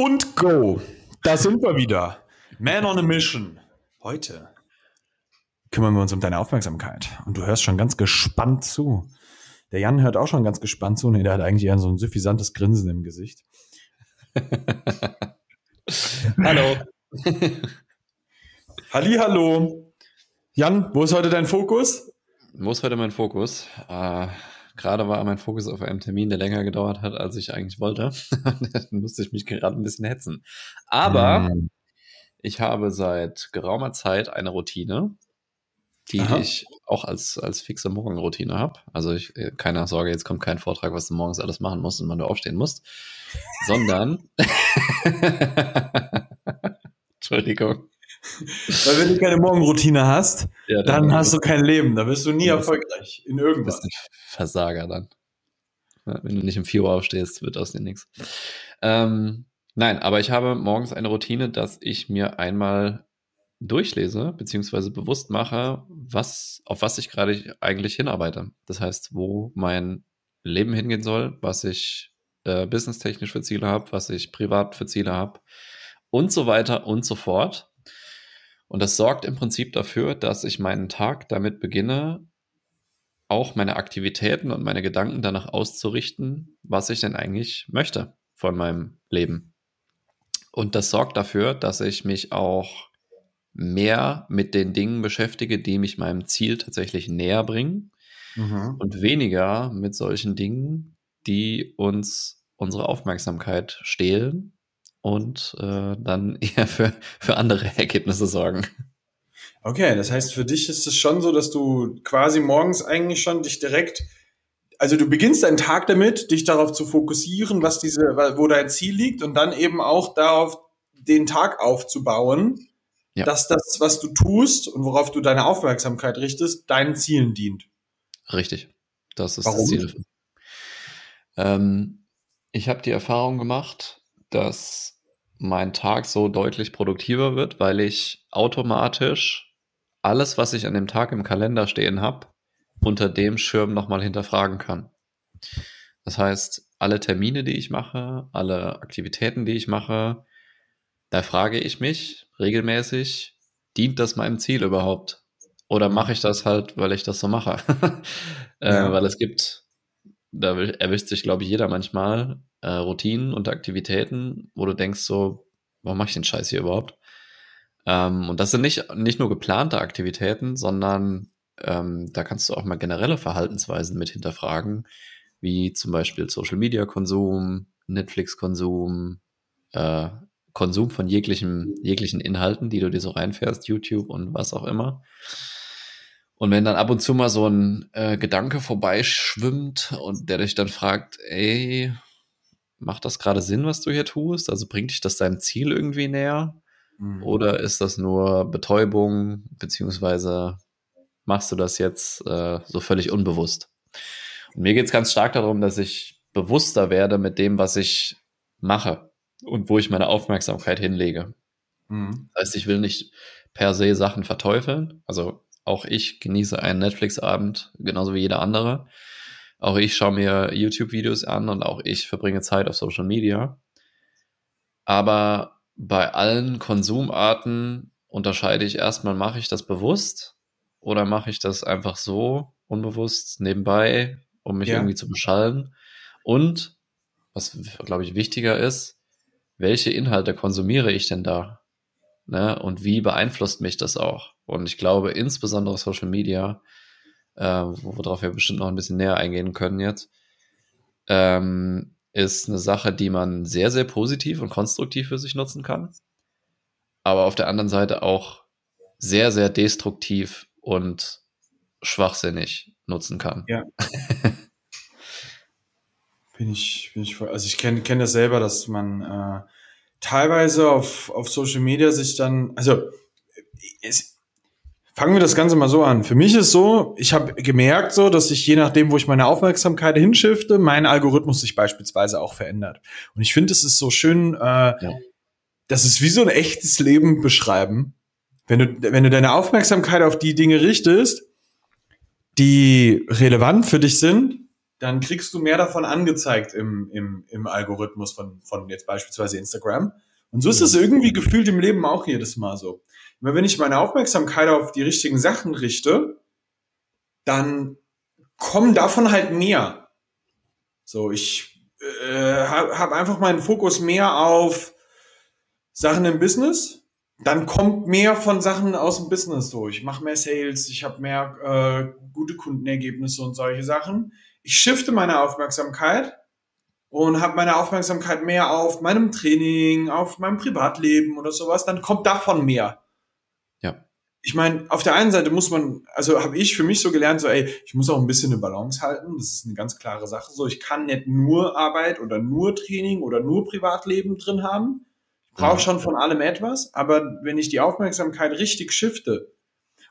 Und go. Da sind wir wieder. Man on a Mission. Heute kümmern wir uns um deine Aufmerksamkeit. Und du hörst schon ganz gespannt zu. Der Jan hört auch schon ganz gespannt zu. Nee, der hat eigentlich eher so ein suffisantes Grinsen im Gesicht. Hallo. Halli, hallo. Jan, wo ist heute dein Fokus? Wo ist heute mein Fokus? Äh, Gerade war mein Fokus auf einem Termin, der länger gedauert hat, als ich eigentlich wollte. Dann musste ich mich gerade ein bisschen hetzen. Aber mm. ich habe seit geraumer Zeit eine Routine, die Aha. ich auch als, als fixe Morgenroutine habe. Also ich, äh, keine Sorge, jetzt kommt kein Vortrag, was du morgens alles machen musst und wann du aufstehen musst, sondern Entschuldigung. Weil wenn du keine Morgenroutine hast, ja, dann, dann, hast du kein Leben. Da wirst du nie erfolgreich in irgendwas. Du bist ein Versager dann. Ja, wenn du nicht um 4 Uhr aufstehst, wird aus dir nichts. Ähm, nein, aber ich habe morgens eine Routine, dass ich mir einmal durchlese, beziehungsweise bewusst mache, was, auf was ich gerade eigentlich hinarbeite. Das heißt, wo mein Leben hingehen soll, was ich äh, businesstechnisch für Ziele habe, was ich privat für Ziele habe und so weiter und so fort. Und das sorgt im Prinzip dafür, dass ich meinen Tag damit beginne, auch meine Aktivitäten und meine Gedanken danach auszurichten, was ich denn eigentlich möchte von meinem Leben. Und das sorgt dafür, dass ich mich auch mehr mit den Dingen beschäftige, die mich meinem Ziel tatsächlich näher bringen mhm. und weniger mit solchen Dingen, die uns unsere Aufmerksamkeit stehlen und äh, dann eher für, für andere Ergebnisse sorgen. Okay, das heißt, für dich ist es schon so, dass du quasi morgens eigentlich schon dich direkt, also du beginnst deinen Tag damit, dich darauf zu fokussieren, was diese, wo dein Ziel liegt und dann eben auch darauf, den Tag aufzubauen, ja. dass das, was du tust und worauf du deine Aufmerksamkeit richtest, deinen Zielen dient. Richtig. Das ist Warum? das Ziel. Ähm, ich habe die Erfahrung gemacht, dass mein Tag so deutlich produktiver wird, weil ich automatisch alles, was ich an dem Tag im Kalender stehen habe, unter dem Schirm nochmal hinterfragen kann. Das heißt, alle Termine, die ich mache, alle Aktivitäten, die ich mache, da frage ich mich regelmäßig, dient das meinem Ziel überhaupt? Oder mache ich das halt, weil ich das so mache? äh, ja. Weil es gibt, da erwischt sich, glaube ich, jeder manchmal, äh, Routinen und Aktivitäten, wo du denkst so, warum mache ich den Scheiß hier überhaupt? Ähm, und das sind nicht, nicht nur geplante Aktivitäten, sondern ähm, da kannst du auch mal generelle Verhaltensweisen mit hinterfragen, wie zum Beispiel Social Media Konsum, Netflix Konsum, äh, Konsum von jeglichen, jeglichen Inhalten, die du dir so reinfährst, YouTube und was auch immer. Und wenn dann ab und zu mal so ein äh, Gedanke vorbeischwimmt und der dich dann fragt, ey, macht das gerade Sinn, was du hier tust? Also bringt dich das deinem Ziel irgendwie näher? Mhm. Oder ist das nur Betäubung, beziehungsweise machst du das jetzt äh, so völlig unbewusst? Und mir geht es ganz stark darum, dass ich bewusster werde mit dem, was ich mache und wo ich meine Aufmerksamkeit hinlege. Mhm. Das heißt, ich will nicht per se Sachen verteufeln. Also auch ich genieße einen Netflix-Abend genauso wie jeder andere. Auch ich schaue mir YouTube-Videos an und auch ich verbringe Zeit auf Social Media. Aber bei allen Konsumarten unterscheide ich erstmal, mache ich das bewusst oder mache ich das einfach so unbewusst nebenbei, um mich ja. irgendwie zu beschallen? Und was, glaube ich, wichtiger ist, welche Inhalte konsumiere ich denn da? Ne? Und wie beeinflusst mich das auch? Und ich glaube, insbesondere Social Media äh, worauf wir bestimmt noch ein bisschen näher eingehen können jetzt, ähm, ist eine Sache, die man sehr, sehr positiv und konstruktiv für sich nutzen kann, aber auf der anderen Seite auch sehr, sehr destruktiv und schwachsinnig nutzen kann. Ja. bin ich, bin ich voll, also ich kenne kenn das selber, dass man äh, teilweise auf, auf Social Media sich dann, also es, Fangen wir das Ganze mal so an. Für mich ist so, ich habe gemerkt so, dass ich je nachdem, wo ich meine Aufmerksamkeit hinschifte, mein Algorithmus sich beispielsweise auch verändert. Und ich finde, es ist so schön, äh, ja. das ist wie so ein echtes Leben beschreiben. Wenn du, wenn du deine Aufmerksamkeit auf die Dinge richtest, die relevant für dich sind, dann kriegst du mehr davon angezeigt im, im, im Algorithmus von, von jetzt beispielsweise Instagram. Und so ist es irgendwie gefühlt im Leben auch jedes Mal so. Immer wenn ich meine Aufmerksamkeit auf die richtigen Sachen richte, dann kommen davon halt mehr. So, ich äh, habe hab einfach meinen Fokus mehr auf Sachen im Business. Dann kommt mehr von Sachen aus dem Business so. Ich mache mehr Sales, ich habe mehr äh, gute Kundenergebnisse und solche Sachen. Ich shifte meine Aufmerksamkeit und habe meine Aufmerksamkeit mehr auf meinem Training, auf meinem Privatleben oder sowas, dann kommt davon mehr. Ja. Ich meine, auf der einen Seite muss man, also habe ich für mich so gelernt, so ey, ich muss auch ein bisschen eine Balance halten. Das ist eine ganz klare Sache. So, ich kann nicht nur Arbeit oder nur Training oder nur Privatleben drin haben. Brauche schon von allem etwas, aber wenn ich die Aufmerksamkeit richtig shifte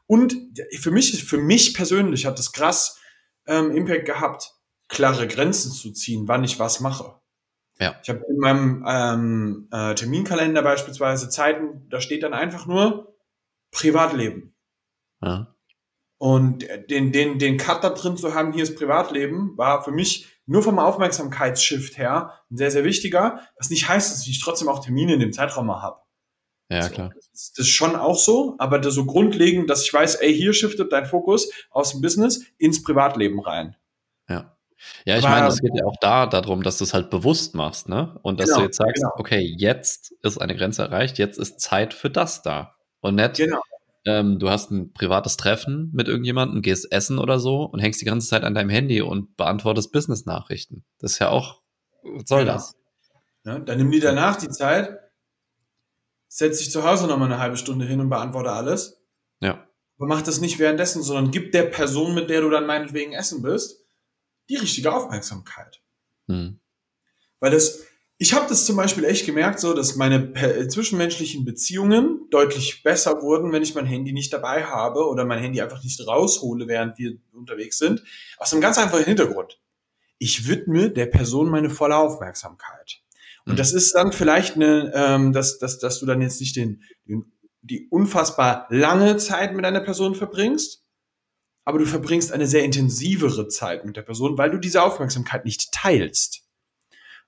und für mich, für mich persönlich hat das krass ähm, Impact gehabt klare Grenzen zu ziehen, wann ich was mache. Ja. Ich habe in meinem ähm, äh, Terminkalender beispielsweise Zeiten, da steht dann einfach nur Privatleben. Ja. Und den, den, den Cut da drin zu haben, hier ist Privatleben, war für mich nur vom Aufmerksamkeitsshift her ein sehr, sehr wichtiger. Was nicht heißt, dass ich trotzdem auch Termine in dem Zeitraum mal habe. Ja, so, klar. Das ist schon auch so, aber das so grundlegend, dass ich weiß, ey, hier shiftet dein Fokus aus dem Business ins Privatleben rein. Ja. Ja, ich meine, es geht ja auch da darum, dass du es halt bewusst machst, ne? Und dass genau, du jetzt sagst, genau. okay, jetzt ist eine Grenze erreicht, jetzt ist Zeit für das da. Und nicht, genau. Ähm, du hast ein privates Treffen mit irgendjemandem, gehst essen oder so und hängst die ganze Zeit an deinem Handy und beantwortest Business-Nachrichten. Das ist ja auch, was soll genau. das? Ja, dann nimm dir danach die Zeit, setz dich zu Hause nochmal eine halbe Stunde hin und beantworte alles. Ja. Aber mach das nicht währenddessen, sondern gib der Person, mit der du dann meinetwegen essen bist, die richtige Aufmerksamkeit. Hm. Weil das, ich habe das zum Beispiel echt gemerkt, so, dass meine zwischenmenschlichen Beziehungen deutlich besser wurden, wenn ich mein Handy nicht dabei habe oder mein Handy einfach nicht raushole, während wir unterwegs sind. Aus einem ganz einfachen Hintergrund. Ich widme der Person meine volle Aufmerksamkeit. Und das ist dann vielleicht eine, ähm, dass, dass, dass du dann jetzt nicht den, den, die unfassbar lange Zeit mit einer Person verbringst, aber du verbringst eine sehr intensivere Zeit mit der Person, weil du diese Aufmerksamkeit nicht teilst.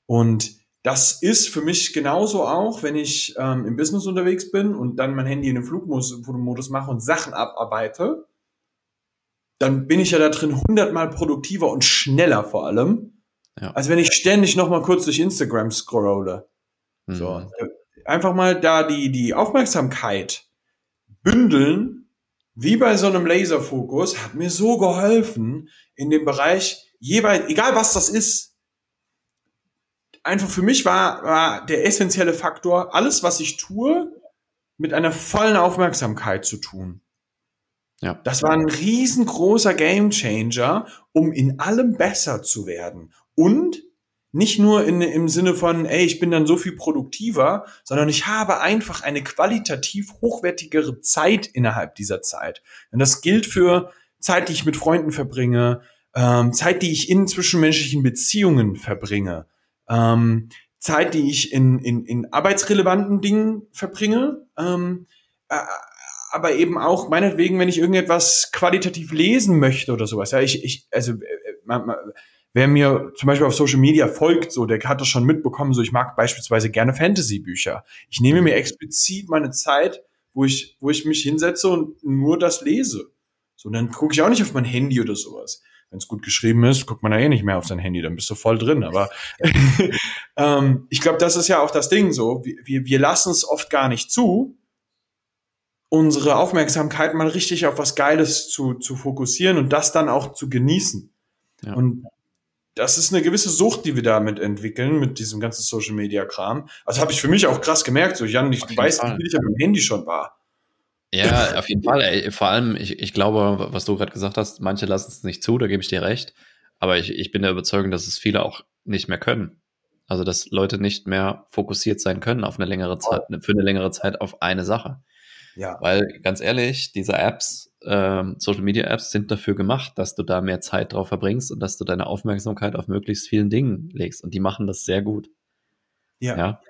Und das ist für mich genauso auch, wenn ich ähm, im Business unterwegs bin und dann mein Handy in den Flugmodus mache und Sachen abarbeite, dann bin ich ja da drin hundertmal produktiver und schneller vor allem, ja. als wenn ich ständig noch mal kurz durch Instagram scrolle. Mhm. So, einfach mal da die die Aufmerksamkeit bündeln wie bei so einem Laserfokus, hat mir so geholfen in dem Bereich, jeweils, egal was das ist, einfach für mich war, war der essentielle Faktor, alles, was ich tue, mit einer vollen Aufmerksamkeit zu tun. Ja. Das war ein riesengroßer Gamechanger, um in allem besser zu werden. Und nicht nur in, im Sinne von, ey, ich bin dann so viel produktiver, sondern ich habe einfach eine qualitativ hochwertigere Zeit innerhalb dieser Zeit. Und das gilt für Zeit, die ich mit Freunden verbringe, ähm, Zeit, die ich in zwischenmenschlichen Beziehungen verbringe, ähm, Zeit, die ich in, in, in arbeitsrelevanten Dingen verbringe, ähm, äh, aber eben auch meinetwegen, wenn ich irgendetwas qualitativ lesen möchte oder sowas. Ja, ich, ich also äh, man, man, wer mir zum Beispiel auf Social Media folgt, so, der hat das schon mitbekommen, so, ich mag beispielsweise gerne Fantasy-Bücher. Ich nehme mir explizit meine Zeit, wo ich, wo ich mich hinsetze und nur das lese. So, dann gucke ich auch nicht auf mein Handy oder sowas. Wenn es gut geschrieben ist, guckt man da eh nicht mehr auf sein Handy, dann bist du voll drin. Aber ähm, ich glaube, das ist ja auch das Ding so. Wir, wir lassen es oft gar nicht zu, unsere Aufmerksamkeit mal richtig auf was Geiles zu, zu fokussieren und das dann auch zu genießen. Ja. Und das ist eine gewisse Sucht, die wir damit entwickeln, mit diesem ganzen Social Media Kram. Also habe ich für mich auch krass gemerkt, so Jan, ich, du weißt, wie viel ich am Handy schon war. Ja, auf jeden Fall. Ey. Vor allem, ich, ich glaube, was du gerade gesagt hast, manche lassen es nicht zu, da gebe ich dir recht. Aber ich, ich bin der Überzeugung, dass es viele auch nicht mehr können. Also, dass Leute nicht mehr fokussiert sein können auf eine längere Zeit, für eine längere Zeit auf eine Sache. Ja. Weil, ganz ehrlich, diese Apps, ähm, Social Media Apps sind dafür gemacht, dass du da mehr Zeit drauf verbringst und dass du deine Aufmerksamkeit auf möglichst vielen Dingen legst. Und die machen das sehr gut. Ja. ja?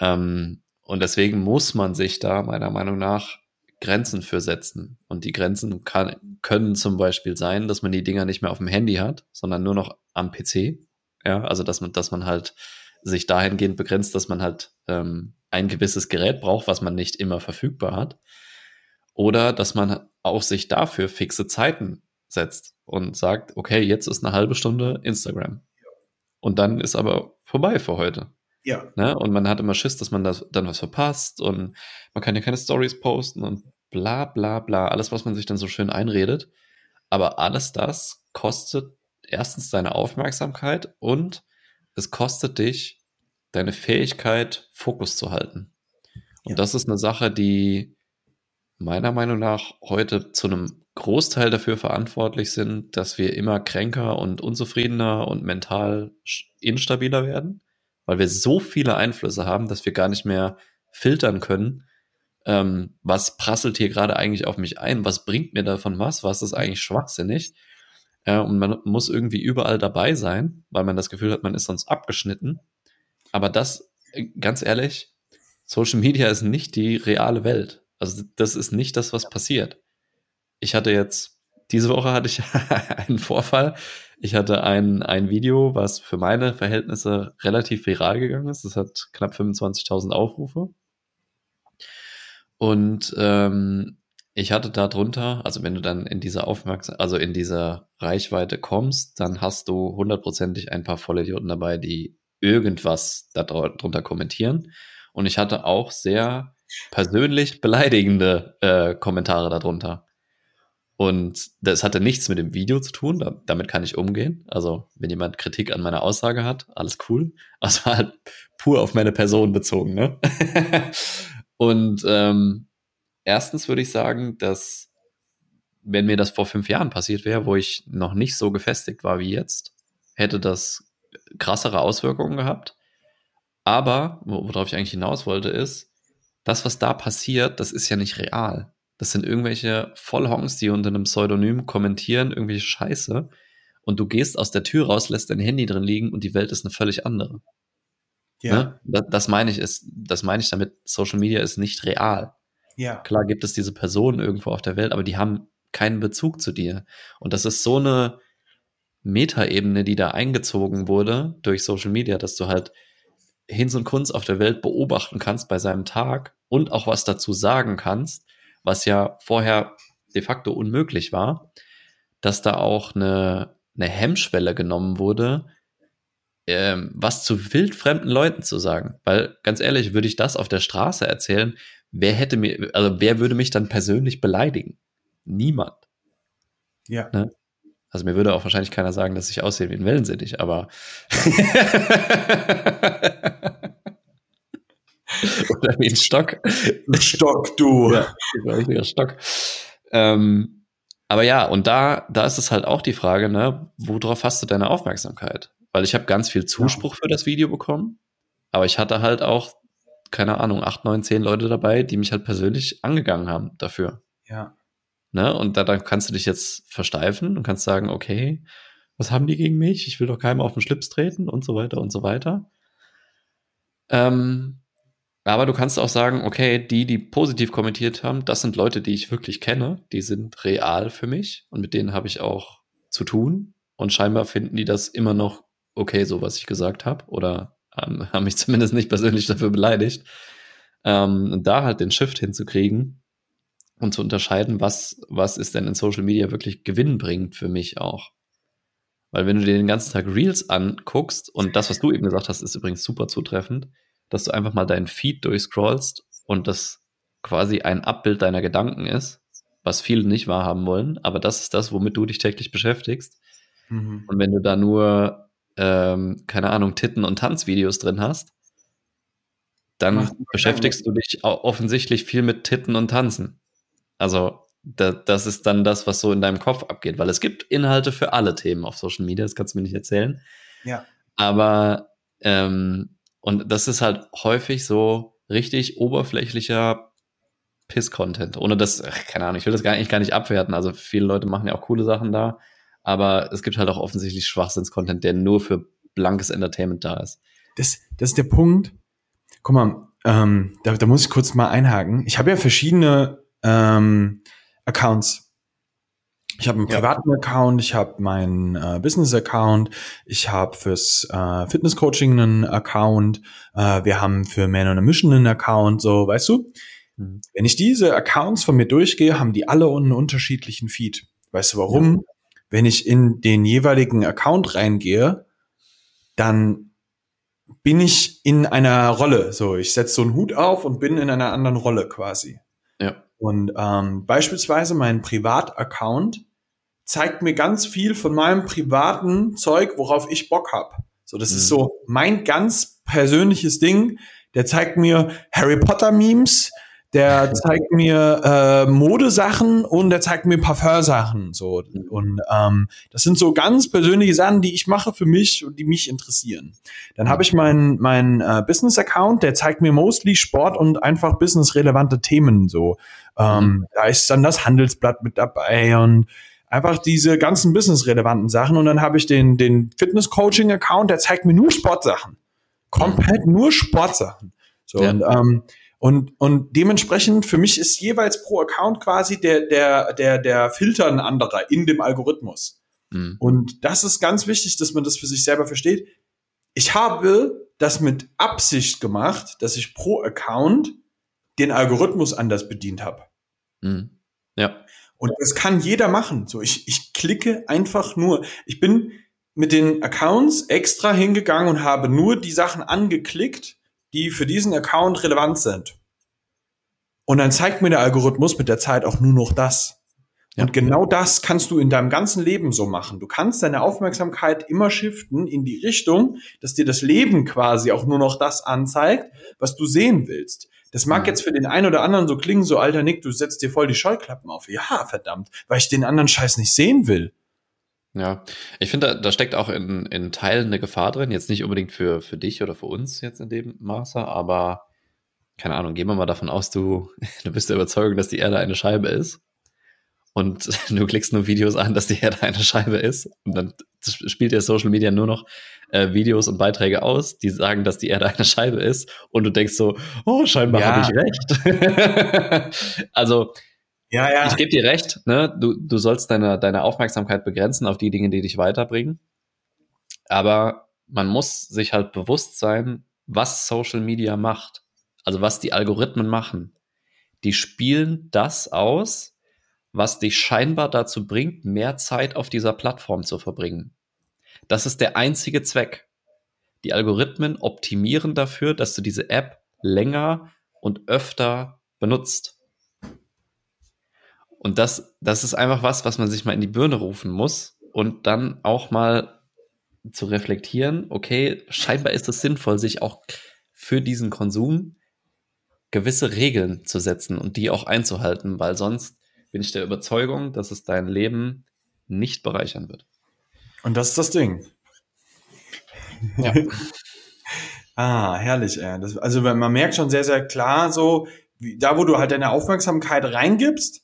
Ähm, und deswegen muss man sich da meiner Meinung nach Grenzen für setzen. Und die Grenzen kann, können zum Beispiel sein, dass man die Dinger nicht mehr auf dem Handy hat, sondern nur noch am PC. Ja, also dass man, dass man halt sich dahingehend begrenzt, dass man halt ähm, ein gewisses Gerät braucht, was man nicht immer verfügbar hat. Oder dass man auch sich dafür fixe Zeiten setzt und sagt, okay, jetzt ist eine halbe Stunde Instagram. Und dann ist aber vorbei für heute. Ja. Ne? Und man hat immer Schiss, dass man das, dann was verpasst und man kann ja keine Stories posten und bla bla bla. Alles, was man sich dann so schön einredet. Aber alles das kostet erstens deine Aufmerksamkeit und es kostet dich deine Fähigkeit, Fokus zu halten. Und ja. das ist eine Sache, die meiner Meinung nach heute zu einem Großteil dafür verantwortlich sind, dass wir immer kränker und unzufriedener und mental instabiler werden, weil wir so viele Einflüsse haben, dass wir gar nicht mehr filtern können, ähm, was prasselt hier gerade eigentlich auf mich ein, was bringt mir davon was, was ist eigentlich schwachsinnig. Äh, und man muss irgendwie überall dabei sein, weil man das Gefühl hat, man ist sonst abgeschnitten. Aber das, äh, ganz ehrlich, Social Media ist nicht die reale Welt. Also das ist nicht das, was passiert. Ich hatte jetzt, diese Woche hatte ich einen Vorfall. Ich hatte ein, ein Video, was für meine Verhältnisse relativ viral gegangen ist. Das hat knapp 25.000 Aufrufe. Und ähm, ich hatte da drunter, also wenn du dann in dieser Aufmerksam, also in dieser Reichweite kommst, dann hast du hundertprozentig ein paar Vollidioten dabei, die irgendwas darunter kommentieren. Und ich hatte auch sehr persönlich beleidigende äh, Kommentare darunter. Und das hatte nichts mit dem Video zu tun, da, damit kann ich umgehen. Also, wenn jemand Kritik an meiner Aussage hat, alles cool. Also halt pur auf meine Person bezogen, ne? Und ähm, erstens würde ich sagen, dass wenn mir das vor fünf Jahren passiert wäre, wo ich noch nicht so gefestigt war wie jetzt, hätte das krassere Auswirkungen gehabt. Aber, worauf ich eigentlich hinaus wollte, ist, das, was da passiert, das ist ja nicht real. Das sind irgendwelche Vollhongs, die unter einem Pseudonym kommentieren, irgendwelche Scheiße. Und du gehst aus der Tür raus, lässt dein Handy drin liegen und die Welt ist eine völlig andere. Ja. Ne? Das, das meine ich ist, das meine ich damit, Social Media ist nicht real. Ja. Klar gibt es diese Personen irgendwo auf der Welt, aber die haben keinen Bezug zu dir. Und das ist so eine Metaebene, die da eingezogen wurde durch Social Media, dass du halt Hinz und Kunz auf der Welt beobachten kannst bei seinem Tag und auch was dazu sagen kannst, was ja vorher de facto unmöglich war, dass da auch eine, eine Hemmschwelle genommen wurde, ähm, was zu wildfremden Leuten zu sagen. Weil ganz ehrlich, würde ich das auf der Straße erzählen, wer hätte mir, also wer würde mich dann persönlich beleidigen? Niemand. Ja. Ne? Also mir würde auch wahrscheinlich keiner sagen, dass ich aussehe wie ein Wellensittich, aber Oder wie ein Stock. Ein Stock, du. Ja, ein richtiger Stock. Ähm, aber ja, und da, da ist es halt auch die Frage, ne, worauf hast du deine Aufmerksamkeit? Weil ich habe ganz viel Zuspruch für das Video bekommen, aber ich hatte halt auch, keine Ahnung, acht, neun, zehn Leute dabei, die mich halt persönlich angegangen haben dafür. Ja. Ne? Und da, dann kannst du dich jetzt versteifen und kannst sagen, okay, was haben die gegen mich? Ich will doch keinem auf den Schlips treten und so weiter und so weiter. Ähm, aber du kannst auch sagen, okay, die, die positiv kommentiert haben, das sind Leute, die ich wirklich kenne, die sind real für mich und mit denen habe ich auch zu tun. Und scheinbar finden die das immer noch okay, so was ich gesagt habe, oder ähm, haben mich zumindest nicht persönlich dafür beleidigt. Ähm, da halt den Shift hinzukriegen und zu unterscheiden, was, was ist denn in Social Media wirklich gewinnbringend für mich auch. Weil wenn du dir den ganzen Tag Reels anguckst, und das, was du eben gesagt hast, ist übrigens super zutreffend, dass du einfach mal deinen Feed durchscrollst und das quasi ein Abbild deiner Gedanken ist, was viele nicht wahrhaben wollen, aber das ist das, womit du dich täglich beschäftigst. Mhm. Und wenn du da nur, ähm, keine Ahnung, Titten- und Tanzvideos drin hast, dann Ach, beschäftigst du dich offensichtlich viel mit Titten und Tanzen. Also da, das ist dann das, was so in deinem Kopf abgeht, weil es gibt Inhalte für alle Themen auf Social Media, das kannst du mir nicht erzählen. Ja. Aber ähm, und das ist halt häufig so richtig oberflächlicher Piss-Content. Ohne das, ach, keine Ahnung, ich will das gar nicht, gar nicht abwerten. Also viele Leute machen ja auch coole Sachen da. Aber es gibt halt auch offensichtlich Schwachsinns-Content, der nur für blankes Entertainment da ist. Das, das ist der Punkt. Guck mal, ähm, da, da muss ich kurz mal einhaken. Ich habe ja verschiedene ähm, Accounts. Ich habe einen Ja. privaten Account, ich habe meinen äh, Business-Account, ich habe fürs äh, Fitness-Coaching einen Account, äh, wir haben für Man on a Mission einen Account, so, weißt du? Mhm. Wenn ich diese Accounts von mir durchgehe, haben die alle einen unterschiedlichen Feed. Weißt du warum? Wenn ich in den jeweiligen Account reingehe, dann bin ich in einer Rolle. So, ich setze so einen Hut auf und bin in einer anderen Rolle quasi. Ja. Und ähm, beispielsweise mein Privataccount zeigt mir ganz viel von meinem privaten Zeug, worauf ich Bock hab. So, das Mhm. ist so mein ganz persönliches Ding. Der zeigt mir Harry Potter Memes, der zeigt mir äh, Modesachen und der zeigt mir Parfumsachen. So und ähm, das sind so ganz persönliche Sachen, die ich mache für mich und die mich interessieren. Dann habe ich meinen meinen äh, Business Account, der zeigt mir mostly Sport und einfach business relevante Themen. So ähm, da ist dann das Handelsblatt mit dabei und einfach diese ganzen business-relevanten Sachen. Und dann habe ich den, den Fitness-Coaching-Account, der zeigt mir nur Sportsachen. Komplett nur Sportsachen. So, Ja. und, ähm, und, und dementsprechend, für mich ist jeweils pro Account quasi der, der, der, der Filter ein anderer in dem Algorithmus. Mhm. Und das ist ganz wichtig, dass man das für sich selber versteht. Ich habe das mit Absicht gemacht, dass ich pro Account den Algorithmus anders bedient habe. Mhm. Ja. Und das kann jeder machen. So, ich, ich klicke einfach nur. Ich bin mit den Accounts extra hingegangen und habe nur die Sachen angeklickt, die für diesen Account relevant sind. Und dann zeigt mir der Algorithmus mit der Zeit auch nur noch das. Ja. Und genau das kannst du in deinem ganzen Leben so machen. Du kannst deine Aufmerksamkeit immer shiften in die Richtung, dass dir das Leben quasi auch nur noch das anzeigt, was du sehen willst. Das mag Mhm. jetzt für den einen oder anderen so klingen, so alter Nick, du setzt dir voll die Scheuklappen auf. Ja, verdammt, weil ich den anderen Scheiß nicht sehen will. Ja, ich finde, da, da steckt auch in, in Teilen eine Gefahr drin. Jetzt nicht unbedingt für, für dich oder für uns jetzt in dem Maße, aber keine Ahnung, gehen wir mal davon aus, du, du bist der Überzeugung, dass die Erde eine Scheibe ist. Und du klickst nur Videos an, dass die Erde eine Scheibe ist. Und dann spielt dir Social Media nur noch äh, Videos und Beiträge aus, die sagen, dass die Erde eine Scheibe ist. Und du denkst so, oh, scheinbar Ja. habe ich recht. also, Ja, ja. ich gebe dir recht, ne? Du, du sollst deine, deine Aufmerksamkeit begrenzen auf die Dinge, die dich weiterbringen. Aber man muss sich halt bewusst sein, was Social Media macht. Also was die Algorithmen machen. Die spielen das aus, was dich scheinbar dazu bringt, mehr Zeit auf dieser Plattform zu verbringen. Das ist der einzige Zweck. Die Algorithmen optimieren dafür, dass du diese App länger und öfter benutzt. Und das, das ist einfach was, was man sich mal in die Birne rufen muss und dann auch mal zu reflektieren, okay, scheinbar ist es sinnvoll, sich auch für diesen Konsum gewisse Regeln zu setzen und die auch einzuhalten, weil sonst bin ich der Überzeugung, dass es dein Leben nicht bereichern wird. Und das ist das Ding. Ja. Ah, herrlich, ey. Das, also man merkt schon sehr, sehr klar, so, wie, da wo du halt deine Aufmerksamkeit reingibst,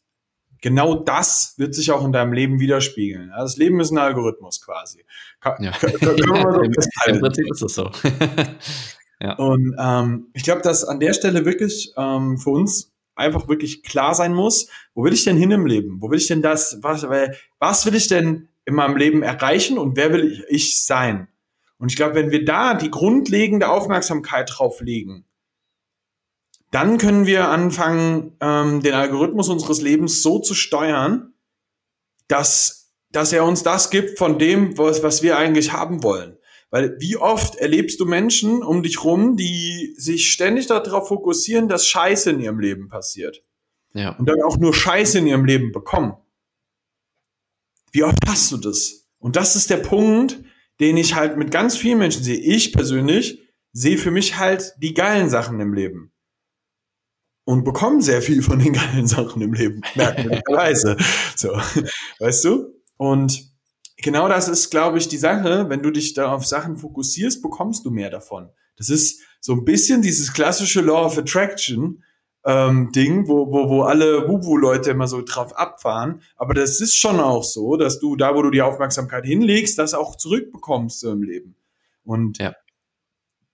genau das wird sich auch in deinem Leben widerspiegeln. Ja, das Leben ist ein Algorithmus quasi. Ka Ja. können wir so Im. Prinzip ist es so. Und ähm, ich glaube, dass an der Stelle wirklich ähm, für uns einfach wirklich klar sein muss, wo will ich denn hin im Leben? Wo will ich denn das, was, was will ich denn in meinem Leben erreichen und wer will ich, ich sein? Und ich glaube, wenn wir da die grundlegende Aufmerksamkeit drauf legen, dann können wir anfangen, ähm, den Algorithmus unseres Lebens so zu steuern, dass, dass er uns das gibt von dem, was, was wir eigentlich haben wollen. Weil wie oft erlebst du Menschen um dich rum, die sich ständig darauf fokussieren, dass Scheiße in ihrem Leben passiert ja. und dann auch nur Scheiße in ihrem Leben bekommen. Wie oft hast du das? Und das ist der Punkt, den ich halt mit ganz vielen Menschen sehe. Ich persönlich sehe für mich halt die geilen Sachen im Leben. Und bekomme sehr viel von den geilen Sachen im Leben, merkwürdigerweise. so, weißt du? Und genau das ist, glaube ich, die Sache. Wenn du dich da auf Sachen fokussierst, bekommst du mehr davon. Das ist so ein bisschen dieses klassische Law of Attraction ähm, Ding, wo, wo, wo alle Wubu-Leute immer so drauf abfahren. Aber das ist schon auch so, dass du da, wo du die Aufmerksamkeit hinlegst, das auch zurückbekommst so im Leben. Und Ja.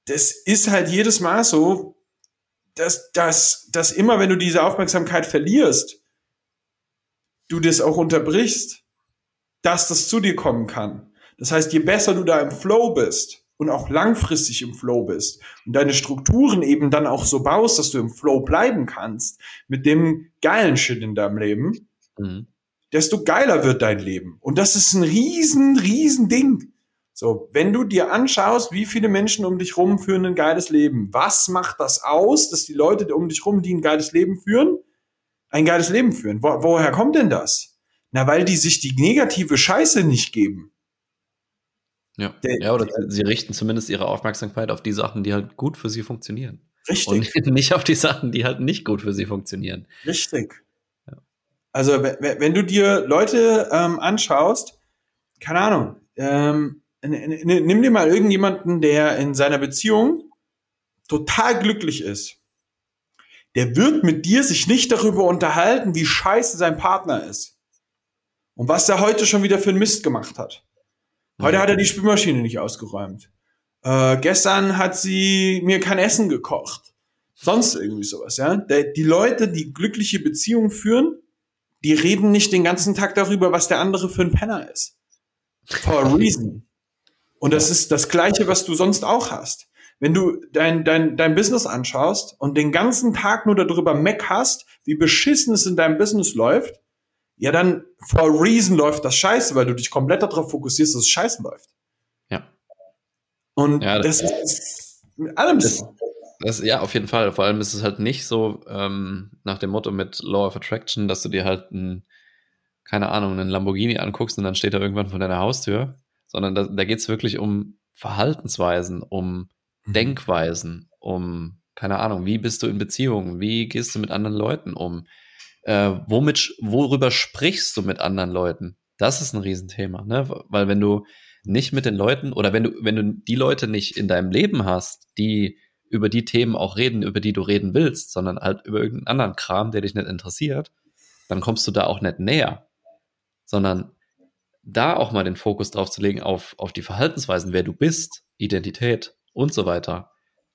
das ist halt jedes Mal so, dass, dass, dass immer, wenn du diese Aufmerksamkeit verlierst, du das auch unterbrichst, dass das zu dir kommen kann. Das heißt, je besser du da im Flow bist und auch langfristig im Flow bist und deine Strukturen eben dann auch so baust, dass du im Flow bleiben kannst mit dem geilen Shit in deinem Leben, mhm. desto geiler wird dein Leben. Und das ist ein riesen, riesen Ding. So, wenn du dir anschaust, wie viele Menschen um dich rum führen ein geiles Leben, was macht das aus, dass die Leute um dich rum, die ein geiles Leben führen, ein geiles Leben führen? Wo, woher kommt denn das? Na, weil die sich die negative Scheiße nicht geben. Ja. Der, ja, oder der, sie richten zumindest ihre Aufmerksamkeit auf die Sachen, die halt gut für sie funktionieren. Richtig. Und nicht auf die Sachen, die halt nicht gut für sie funktionieren. Richtig. Ja. Also, wenn, du dir Leute ähm, anschaust, keine Ahnung, ähm, nimm dir mal irgendjemanden, der in seiner Beziehung total glücklich ist. Der wird mit dir sich nicht darüber unterhalten, wie scheiße sein Partner ist. Und was er heute schon wieder für einen Mist gemacht hat. Heute hat er die Spülmaschine nicht ausgeräumt. Äh, gestern hat sie mir kein Essen gekocht. Sonst irgendwie sowas, ja. Die Leute, die glückliche Beziehungen führen, die reden nicht den ganzen Tag darüber, was der andere für ein Penner ist. For a reason. Und das ist das Gleiche, was du sonst auch hast. Wenn du dein, dein, dein Business anschaust und den ganzen Tag nur darüber meckerst, wie beschissen es in deinem Business läuft, ja, dann for a reason läuft das scheiße, weil du dich komplett darauf fokussierst, dass es scheiße läuft. Ja. Und ja, das, das, ist mit allem das, so. Das, ja, auf jeden Fall. Vor allem ist es halt nicht so ähm, nach dem Motto mit Law of Attraction, dass du dir halt ein, keine Ahnung, einen Lamborghini anguckst und dann steht er irgendwann vor deiner Haustür, sondern da, da geht es wirklich um Verhaltensweisen, um mhm. Denkweisen, um, keine Ahnung, wie bist du in Beziehungen, wie gehst du mit anderen Leuten um, äh, womit, worüber sprichst du mit anderen Leuten? Das ist ein Riesenthema, ne? Weil wenn du nicht mit den Leuten oder wenn du, wenn du die Leute nicht in deinem Leben hast, die über die Themen auch reden, über die du reden willst, sondern halt über irgendeinen anderen Kram, der dich nicht interessiert, dann kommst du da auch nicht näher. Sondern da auch mal den Fokus drauf zu legen auf, auf die Verhaltensweisen, wer du bist, Identität und so weiter,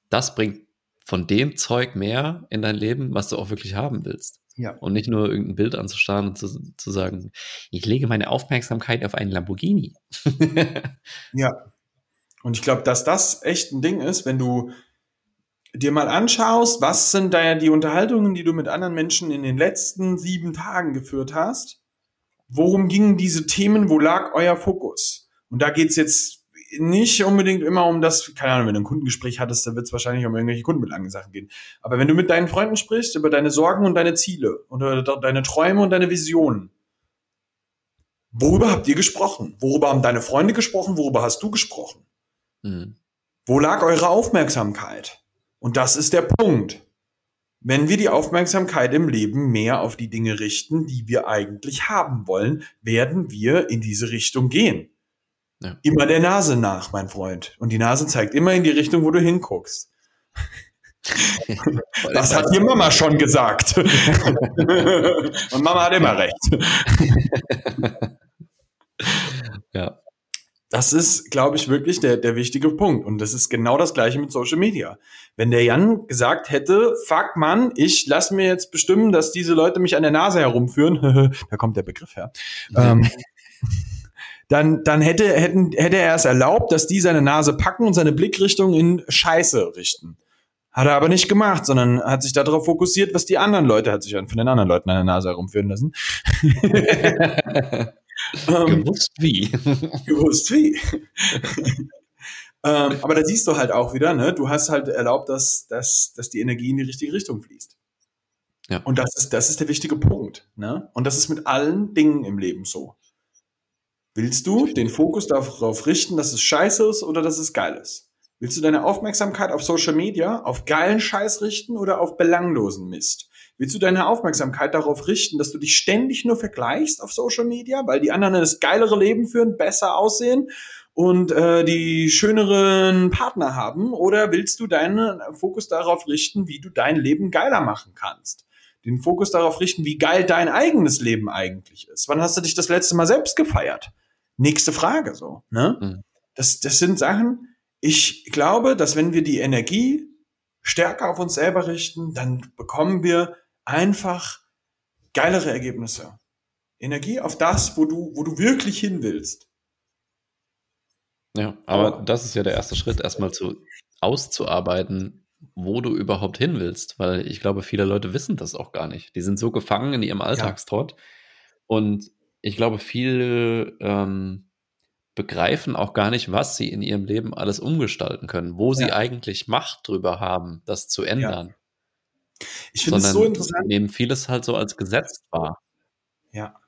das bringt von dem Zeug mehr in dein Leben, was du auch wirklich haben willst. Ja. Und nicht nur irgendein Bild anzustarren und zu, zu sagen, ich lege meine Aufmerksamkeit auf einen Lamborghini. ja. Und ich glaube, dass das echt ein Ding ist, wenn du dir mal anschaust, was sind da die Unterhaltungen, die du mit anderen Menschen in den letzten sieben Tagen geführt hast worum gingen diese Themen, wo lag euer Fokus? Und da geht's jetzt nicht unbedingt immer um das, keine Ahnung, wenn du ein Kundengespräch hattest, da wird es wahrscheinlich um irgendwelche kundenbelangenden Sachen gehen. Aber wenn du mit deinen Freunden sprichst über deine Sorgen und deine Ziele und deine Träume und deine Visionen, worüber habt ihr gesprochen? Worüber haben deine Freunde gesprochen? Worüber hast du gesprochen? Mhm. Wo lag eure Aufmerksamkeit? Und das ist der Punkt. Wenn wir die Aufmerksamkeit im Leben mehr auf die Dinge richten, die wir eigentlich haben wollen, werden wir in diese Richtung gehen. Ja. Immer der Nase nach, mein Freund. Und die Nase zeigt immer in die Richtung, wo du hinguckst. das hat dir Mama schon gesagt. Und Mama hat immer recht. ja. Das ist, glaube ich, wirklich der, der wichtige Punkt. Und das ist genau das Gleiche mit Social Media. Wenn der Jan gesagt hätte, fuck Mann, ich lass mir jetzt bestimmen, dass diese Leute mich an der Nase herumführen, da kommt der Begriff her, ähm, dann, dann hätte, hätten, hätte er es erlaubt, dass die seine Nase packen und seine Blickrichtung in Scheiße richten. Hat er aber nicht gemacht, sondern hat sich darauf fokussiert, was die anderen Leute, hat sich von den anderen Leuten an der Nase herumführen lassen. Ähm, gewusst wie. gewusst wie. ähm, aber da siehst du halt auch wieder, ne, du hast halt erlaubt, dass, dass, dass die Energie in die richtige Richtung fließt. Ja. Und das ist, das ist der wichtige Punkt. Ne? Und das ist mit allen Dingen im Leben so. Willst du den Fokus darauf richten, dass es scheiße ist oder dass es geil ist? Willst du deine Aufmerksamkeit auf Social Media, auf geilen Scheiß richten oder auf belanglosen Mist? Willst du deine Aufmerksamkeit darauf richten, dass du dich ständig nur vergleichst auf Social Media, weil die anderen das geilere Leben führen, besser aussehen und äh, die schöneren Partner haben? Oder willst du deinen Fokus darauf richten, wie du dein Leben geiler machen kannst? Den Fokus darauf richten, wie geil dein eigenes Leben eigentlich ist. Wann hast du dich das letzte Mal selbst gefeiert? Nächste Frage so. Ne? Mhm. Das, das sind Sachen, ich glaube, dass wenn wir die Energie stärker auf uns selber richten, dann bekommen wir einfach geilere Ergebnisse. Energie auf das, wo du, wo du wirklich hin willst. Ja, aber das ist ja der erste Schritt, erstmal zu auszuarbeiten, wo du überhaupt hin willst, weil ich glaube, viele Leute wissen das auch gar nicht. Die sind so gefangen in ihrem Alltagstrott. Ja. Und ich glaube, viele ähm, begreifen auch gar nicht, was sie in ihrem Leben alles umgestalten können, wo sie eigentlich Macht drüber haben, das zu ändern. Ja. Ich finde es so interessant. Nehmen vieles halt so als Gesetz wahr. Ja.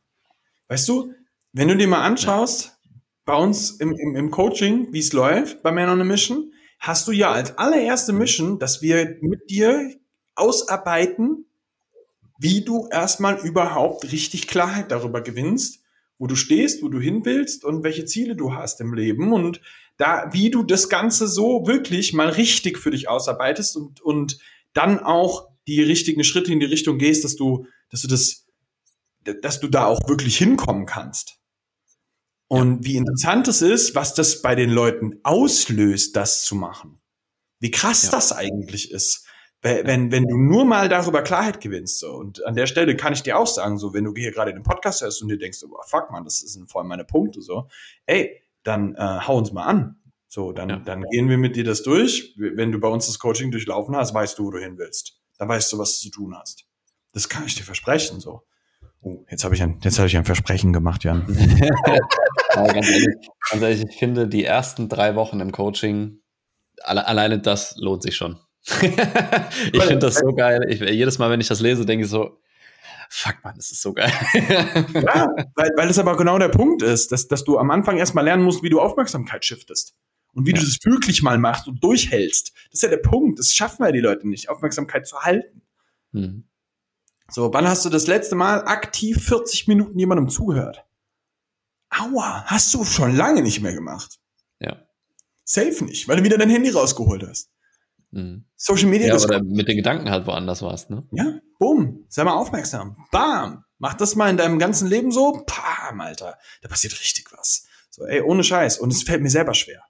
Weißt du, wenn du dir mal anschaust, bei uns im, im, im Coaching, wie es läuft bei Man on a Mission, hast du ja als allererste Mission, dass wir mit dir ausarbeiten, wie du erstmal überhaupt richtig Klarheit darüber gewinnst, wo du stehst, wo du hin willst und welche Ziele du hast im Leben und da, wie du das Ganze so wirklich mal richtig für dich ausarbeitest und, und dann auch die richtigen Schritte in die Richtung gehst, dass du, dass du das, dass du da auch wirklich hinkommen kannst. Und wie interessant es ist, was das bei den Leuten auslöst, das zu machen. Wie krass ja. das eigentlich ist. Wenn, wenn du nur mal darüber Klarheit gewinnst. So. Und an der Stelle kann ich dir auch sagen, so, wenn du hier gerade den Podcast hörst und dir denkst, oh, fuck man, das sind voll meine Punkte, so, ey, dann äh, hau uns mal an. So, dann, ja. dann gehen wir mit dir das durch. Wenn du bei uns das Coaching durchlaufen hast, weißt du, wo du hin willst. Dann weißt du, was du zu tun hast. Das kann ich dir versprechen, so. Oh, jetzt habe ich ein, jetzt habe ich ein Versprechen gemacht, Jan. ja, ganz, ehrlich, ganz ehrlich, ich finde, die ersten drei Wochen im Coaching, alle, alleine das lohnt sich schon. ich finde das so geil. Ich, jedes Mal, wenn ich das lese, denke ich so, fuck man, das ist so geil. ja, weil, weil es aber genau der Punkt ist, dass, dass du am Anfang erstmal lernen musst, wie du Aufmerksamkeit shiftest. Und wie ja. du das wirklich mal machst und durchhältst. Das ist ja der Punkt. Das schaffen ja die Leute nicht, Aufmerksamkeit zu halten. Mhm. So, wann hast du das letzte Mal aktiv 40 Minuten jemandem zugehört? Aua, hast du schon lange nicht mehr gemacht. Ja. Safe nicht, weil du wieder dein Handy rausgeholt hast. Mhm. Social Media. Ja, oder mit den Gedanken halt woanders warst, ne? Ja, bumm, sei mal aufmerksam. Bam, mach das mal in deinem ganzen Leben so. Pam, Alter, da passiert richtig was. So, ey, ohne Scheiß. Und es fällt mir selber schwer.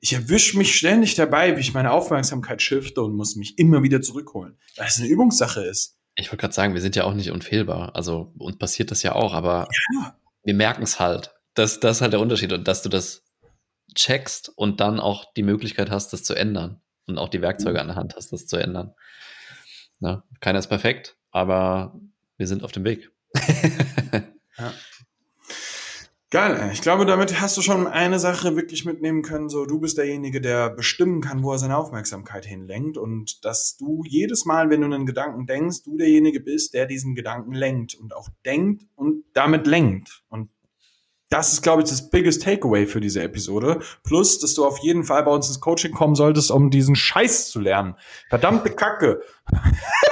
Ich erwische mich ständig dabei, wie ich meine Aufmerksamkeit shifte und muss mich immer wieder zurückholen, weil es eine Übungssache ist. Ich wollte gerade sagen, wir sind ja auch nicht unfehlbar. Also uns passiert das ja auch, aber ja. wir merken es halt. Das, das ist halt der Unterschied und dass du das checkst und dann auch die Möglichkeit hast, das zu ändern und auch die Werkzeuge mhm. an der Hand hast, das zu ändern. Na, keiner ist perfekt, aber wir sind auf dem Weg. ja. Geil, ich glaube, damit hast du schon eine Sache wirklich mitnehmen können. So, du bist derjenige, der bestimmen kann, wo er seine Aufmerksamkeit hinlenkt und dass du jedes Mal, wenn du einen Gedanken denkst, du derjenige bist, der diesen Gedanken lenkt und auch denkt und damit lenkt. Und das ist, glaube ich, das biggest Takeaway für diese Episode. Plus, dass du auf jeden Fall bei uns ins Coaching kommen solltest, um diesen Scheiß zu lernen. Verdammte Kacke.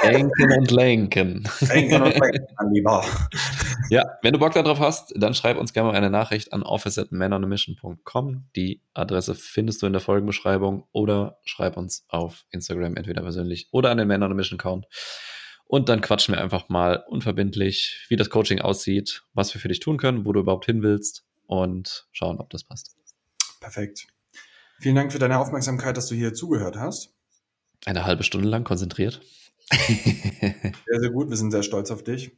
Denken und lenken. Denken und lenken, mein Lieber. Ja, wenn du Bock darauf hast, dann schreib uns gerne mal eine Nachricht an office@manonamission.com. Die Adresse findest du in der Folgenbeschreibung oder schreib uns auf Instagram entweder persönlich oder an den Man on a Mission Account. Und dann quatschen wir einfach mal unverbindlich, wie das Coaching aussieht, was wir für dich tun können, wo du überhaupt hin willst und schauen, ob das passt. Perfekt. Vielen Dank für deine Aufmerksamkeit, dass du hier zugehört hast. Eine halbe Stunde lang konzentriert. sehr, sehr gut. Wir sind sehr stolz auf dich.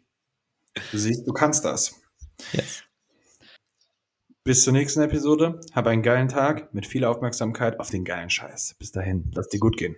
Du siehst, du kannst das. Yes. Bis zur nächsten Episode. Hab einen geilen Tag mit viel Aufmerksamkeit auf den geilen Scheiß. Bis dahin. Lass dir gut gehen.